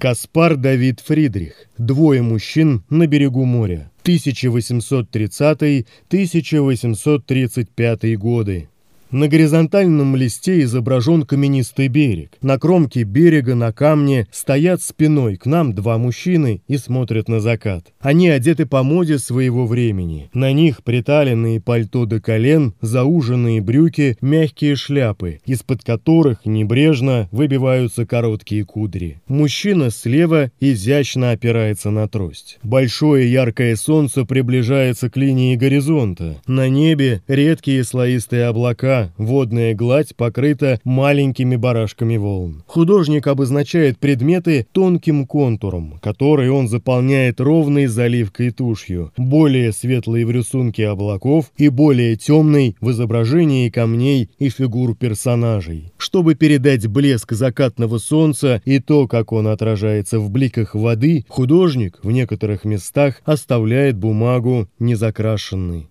Каспар Давид Фридрих. Двое мужчин на берегу моря. 1830-1835 годы. На горизонтальном листе изображен каменистый берег. На кромке берега на камне стоят спиной к нам два мужчины и смотрят на закат. Они одеты по моде своего времени. На них приталенные пальто до колен, зауженные брюки, мягкие шляпы, из-под которых небрежно выбиваются короткие кудри. Мужчина слева изящно опирается на трость. Большое яркое солнце приближается к линии горизонта. На небе редкие слоистые облака, водная гладь покрыта маленькими барашками волн. Художник обозначает предметы тонким контуром, который он заполняет ровной заливкой тушью, более светлой в рисунке облаков и более темной в изображении камней и фигур персонажей. Чтобы передать блеск закатного солнца и то, как он отражается в бликах воды, художник в некоторых местах оставляет бумагу незакрашенной.